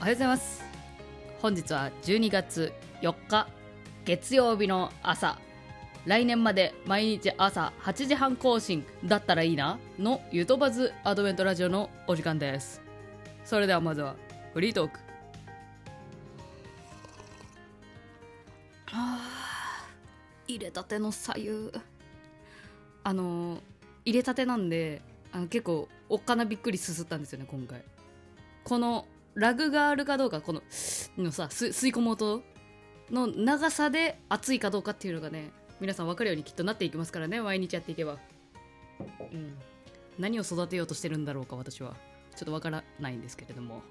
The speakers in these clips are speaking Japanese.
おはようございます。本日は12月4日月曜日の朝。来年まで毎日朝8時半更新だったらいいな。のゆとばずアドベントラジオのお時間です。それではまずはフリートーク。あー入れたての左右あのー入れたてなんであの結構おっかなびっくりすすったんですよね今回。このラグがあるかどうかこののさ吸い込む音の長さで熱いかどうかっていうのがね皆さん分かるようにきっとなっていきますからね毎日やっていけば。うん。何を育てようとしてるんだろうか私は。ちょっと分からないんですけれども、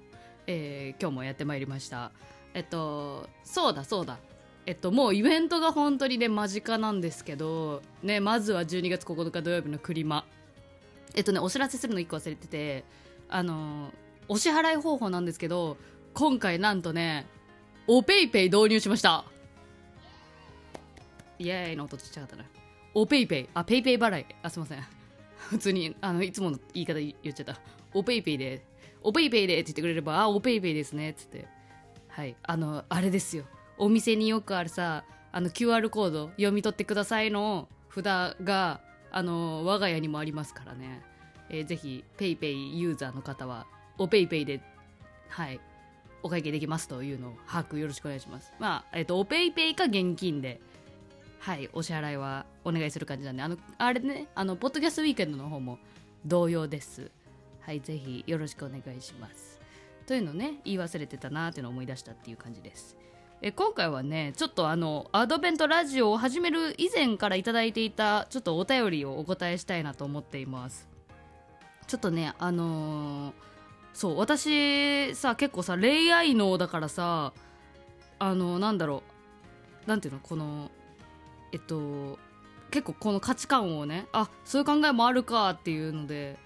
えー今日もやってまいりました。えっとそうだそうだ。えっともうイベントが本当にね間近なんですけどねまずは12月9日土曜日のクリマ。えっとねお知らせするの1個忘れててあのお支払い方法なんですけど今回なんとねお PayPay 導入しました。イエーイの音ちっちゃかったなお PayPay あ PayPay 払い。あすいません。普通にあのいつもの言い方言っちゃった。お PayPay でお PayPay でって言ってくれればあお PayPay ですねっつって。はい。あのあれですよ。お店によくあるさあの QR コード読み取ってくださいの札があの我が家にもありますからね、えーぜひ PayPay ユーザーの方はお PayPay ではいお会計できますというのを把握よろしくお願いします。まあえっ、とお PayPay か現金ではいお支払いはお願いする感じなんであのあれねあのポッドキャストウィーケンドの方も同様です。はいぜひよろしくお願いします。というのね言い忘れてたなーっていうのを思い出したっていう感じです。え今回はねちょっとあのアドベントラジオを始める以前からいいていたちょっとお便りをお答えしたいなと思っています。ちょっとねあのーそう私さ結構さ恋愛脳だからさあのなんだろう。なんていうのこのえっと結構この価値観をねあそういう考えもあるかっていうので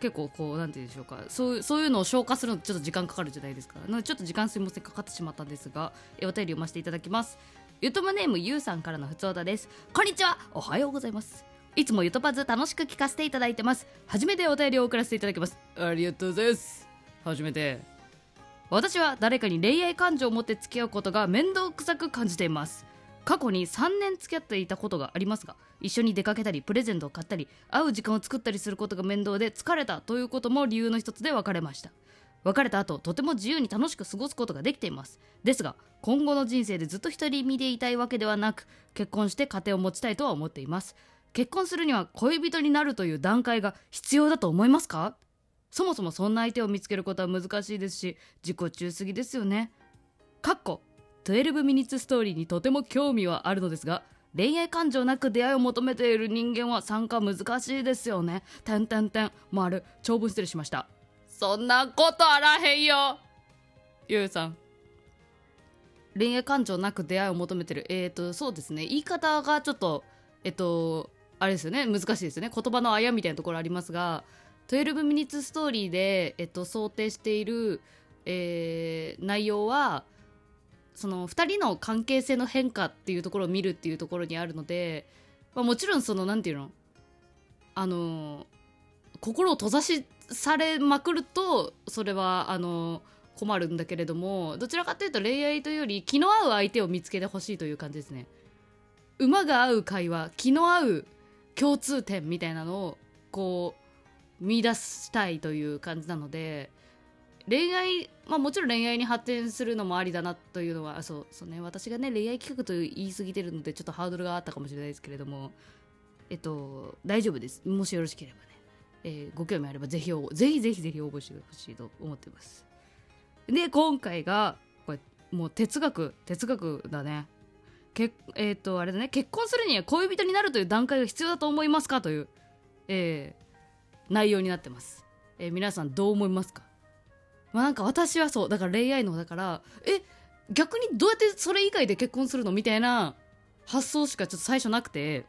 結構こうなんて言うんでしょうか。そうそういうのを消化するのちょっと時間かかるじゃないですか。なのでちょっと時間すいませんかかってしまったんですがお便り読ませていただきます。ゆとむネームゆうさんからのふつおたです。こんにちは。おはようございます。いつもゆとパズ楽しく聞かせていただいてます。初めてお便りを送らせていただきます。ありがとうございます。初めて。私は誰かに恋愛感情を持って付き合うことが面倒くさく感じています。過去に3年付き合っていたことがありますが一緒に出かけたりプレゼントを買ったり会う時間を作ったりすることが面倒で疲れたということも理由の一つで別れました。別れた後とても自由に楽しく過ごすことができています。ですが今後の人生でずっと独り身でいたいわけではなく結婚して家庭を持ちたいとは思っています。結婚するには恋人になるという段階が必要だと思いますか？そもそもそんな相手を見つけることは難しいですし自己中すぎですよねかっこ12ミニッツストーリーにとても興味はあるのですが恋愛感情なく出会いを求めている人間は参加難しいですよね。てんてんてん、丸、長文失礼しました。そんなことあらへんよゆうさん。恋愛感情なく出会いを求めてる。えーと、そうですね。言い方がちょっと、えっと、あれですよね。難しいですよね。言葉のあやみたいなところありますが、12ミニッツストーリーで、えっと、想定している、えー内容は、その2人の関係性の変化っていうところを見るっていうところにあるので、まあ、もちろんそのなんていうの？あの心を閉ざしされまくるとそれはあの困るんだけれどもどちらかというと恋愛というより気の合う相手を見つけてほしいという感じですね。馬が合う会話気の合う共通点みたいなのをこう見出したいという感じなので恋愛まあもちろん恋愛に発展するのもありだなというのはそうそうね私がね恋愛企画と言い過ぎてるのでちょっとハードルがあったかもしれないですけれどもえっと大丈夫です。もしよろしければね、えーご興味あればぜひぜひぜひぜひ応募してほしいと思ってます。で今回がこれもう哲学哲学だね。けえっ、とあれだね。結婚するには恋人になるという段階が必要だと思いますか？という、え内容になってます、えー皆さんどう思いますか？まあなんか私はそうだから恋愛のだからえ逆にどうやってそれ以外で結婚するの？みたいな発想しかちょっと最初なくて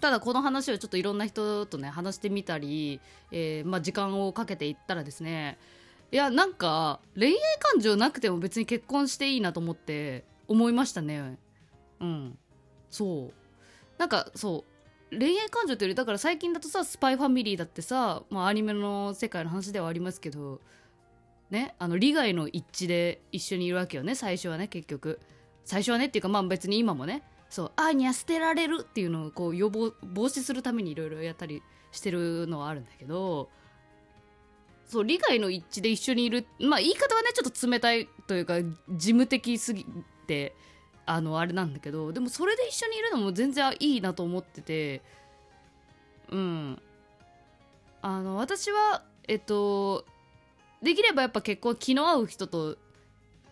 ただこの話をちょっといろんな人とね話してみたり、えーまあ、時間をかけていったらですねいやなんか恋愛感情なくても別に結婚していいなと思って思いましたね。うん。そう。なんかそう。恋愛感情というよりだから最近だとさ「スパイファミリー」だってさ、まあ、アニメの世界の話ではありますけどねあの利害の一致で一緒にいるわけよね最初はね結局。最初はねっていうかまあ別に今もねそうあーにゃ捨てられるっていうのをこう予防防止するためにいろいろやったりしてるのはあるんだけどそう利害の一致で一緒にいるまあ言い方はねちょっと冷たいというか事務的すぎてあのあれなんだけどでもそれで一緒にいるのも全然いいなと思っててうん。あの私はえっとできればやっぱ結婚気の合う人と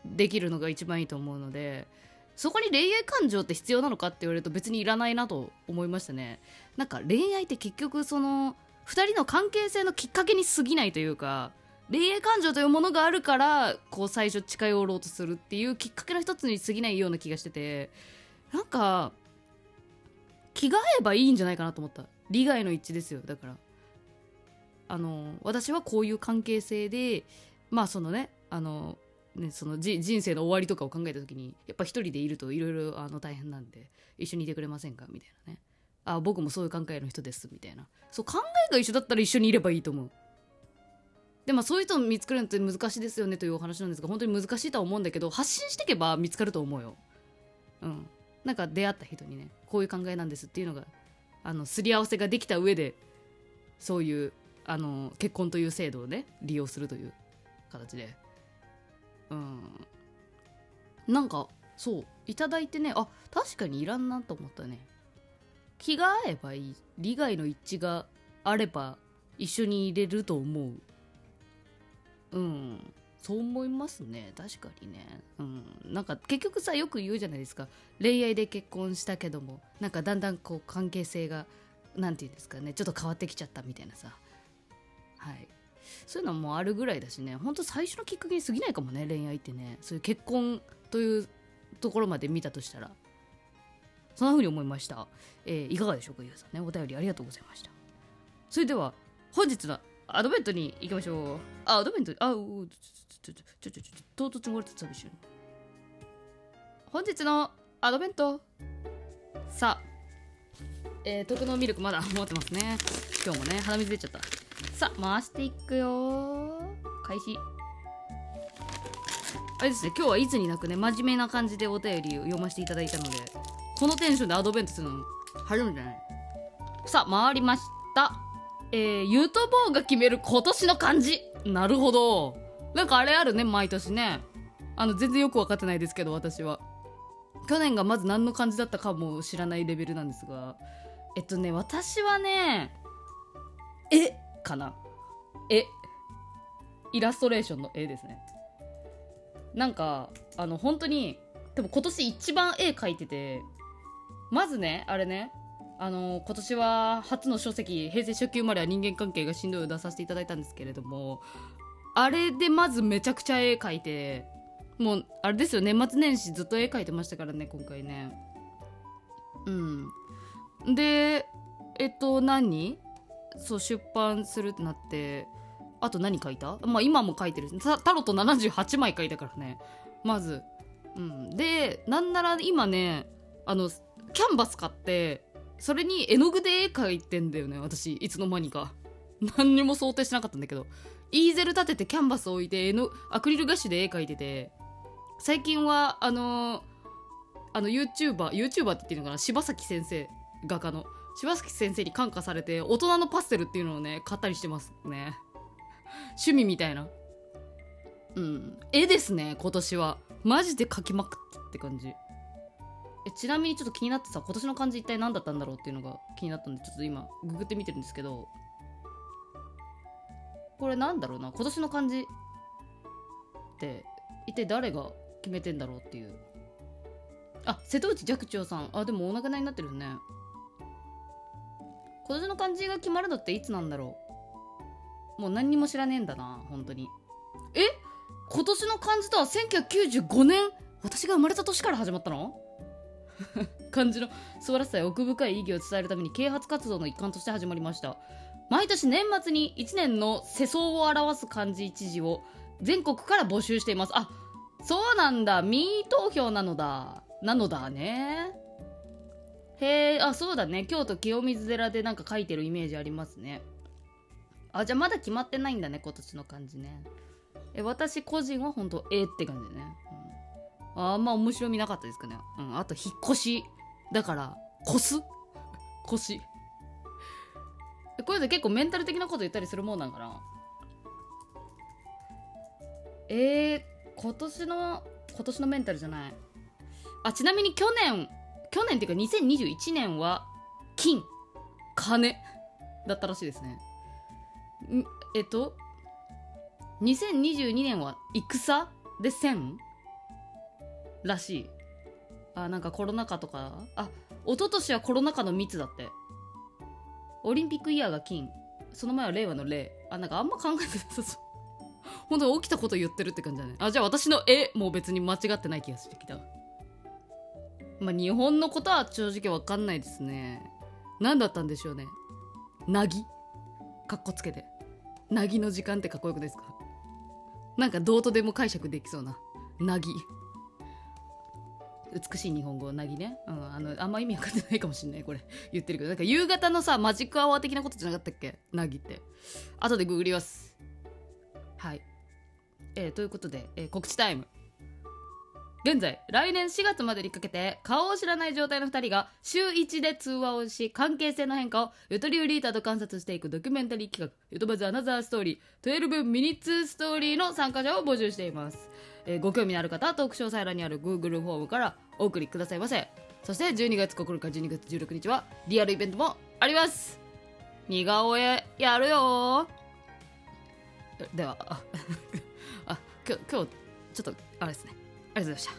できるのが一番いいと思うのでそこに恋愛感情って必要なのかって言われると別にいらないなと思いましたね。なんか恋愛って結局その2人の関係性のきっかけに過ぎないというか恋愛感情というものがあるからこう最初近寄ろうとするっていうきっかけの一つに過ぎないような気がしててなんか気が合えばいいんじゃないかなと思った。利害の一致ですよ。だからあの私はこういう関係性でまあそのねあのねそのじ人生の終わりとかを考えた時にやっぱ一人でいるといろいろ大変なんで一緒にいてくれませんか？みたいなね。あ僕もそういう考えの人です。みたいな。そう考えが一緒だったら一緒にいればいいと思う。でまあそういう人を見つけるのって難しいですよねというお話なんですが本当に難しいとは思うんだけど発信していけば見つかると思うよ。うん。なんか出会った人にねこういう考えなんですっていうのがあのすり合わせができた上でそういうあの結婚という制度をね利用するという形で。うん。なんかそういただいてねあ確かにいらんなと思ったね。気が合えばいい。利害の一致があれば一緒に入れると思う。うん。そう思いますね。確かにね。うん。なんか結局さよく言うじゃないですか。恋愛で結婚したけどもなんかだんだんこう関係性がなんていうんですかねちょっと変わってきちゃったみたいなさ。はい。そういうのもあるぐらいだしね。ほんと最初のきっかけに過ぎないかもね恋愛ってね。そういう結婚というところまで見たとしたら。そんな風に思いました、えーいかがでしょうかゆうさんね。お便りありがとうございました。それでは本日のアドベントに行きましょう。あアドベントあうちょちょちょちょちょちょ唐突に漏れて寂しい本日のアドベントさあえー、特納ミルクまだ持ってますね今日もね鼻水出ちゃったさあ回していくよ開始あれですね今日はいつになくね真面目な感じでお便りを読ませていただいたのでこのテンションでアドベントするの初めてねさあ回りましたえー、ゆとぼうが決める今年の漢字。なるほど。なんかあれあるね毎年ね。あの全然よく分かってないですけど私は。去年がまず何の漢字だったかも知らないレベルなんですが。えっとね私はね絵かな。絵イラストレーションの絵ですね。なんかあの本当にでも今年一番絵描いててまずねあれねあの今年は初の書籍「平成初級生まれは人間関係がしんどい」を出させていただいたんですけれどもあれでまずめちゃくちゃ絵描いてもうあれですよ年末年始ずっと絵描いてましたからね今回ね。うん。でえっと何？そう出版するってなってあと何書いた？まあ今も書いてるタタロット78枚書いたからね。まず。うん。でなんなら今ねあのキャンバス買ってそれに絵の具で絵描いてんだよね私いつの間にか。何にも想定しなかったんだけど。イーゼル立ててキャンバス置いて絵のアクリルガッシュで絵描いてて。最近はあのーあの YouTuber YouTuber って言っていいのかな？柴崎先生画家の。柴崎先生に感化されて大人のパステルっていうのをね買ったりしてますね。趣味みたいな。うん。絵ですね今年は。マジで描きまくって感じ。えちなみにちょっと気になってさ今年の漢字一体何だったんだろうっていうのが気になったんでちょっと今ググってみてるんですけどこれなんだろうな今年の漢字って一体誰が決めてんだろうっていう。あ瀬戸内寂聴さん。あでもお亡くなりになってるね。今年の漢字が決まるのっていつなんだろう。もう何にも知らねえんだな本当に。え？今年の漢字とは1995年？私が生まれた年から始まったの？漢字の素晴らしさや奥深い意義を伝えるために啓発活動の一環として始まりました。毎年年末に1年の世相を表す漢字一字を全国から募集しています。あそうなんだ。ミー投票なのだ。なのだね。へえあそうだね。京都清水寺でなんか書いてるイメージありますね。あじゃあまだ決まってないんだね今年の漢字ね。え私個人は本当えー、って感じね、あんま面白みなかったですかね、うん、あと引っ越し。だから越す？腰こういうの結構メンタル的なこと言ったりするもんなんかな？えー、今年の今年のメンタルじゃない。あちなみに去年去年っていうか2021年は金金だったらしいですね。えっと2022年は戦で1000らしい。あなんかコロナ禍とか。あ一昨年はコロナ禍の密だって。オリンピックイヤーが金。その前は令和の令。あなんかあんま考えてなさそう。本当に起きたこと言ってるって感じだね。あじゃあ私の絵も別に間違ってない気がしてきた。まあ日本のことは正直わかんないですね。何だったんでしょうね。なぎ。かっこつけて。なぎの時間ってかっこよくないですか。なんかどうとでも解釈できそうな。なぎ。美しい日本語なぎね、うん、あのあんま意味わかってないかもしんないこれ。言ってるけど。なんか夕方のさマジックアワー的なことじゃなかったっけ？なぎって。後でググります。はい。えー、ということで、えー、告知タイム。現在来年4月までにかけて顔を知らない状態の2人が週1で通話をし関係性の変化をゆとりゅうリーダーと観察していくドキュメンタリー企画ゆとばずアナザーストーリー12ミニッツストーリーの参加者を募集しています、えー、ご興味のある方はトーク詳細欄にある Google フォームからお送りくださいませ。そして12月9日12月16日はリアルイベントもあります。似顔絵やるよではあ 今日今日ちょっとあれですね。りがとうございました。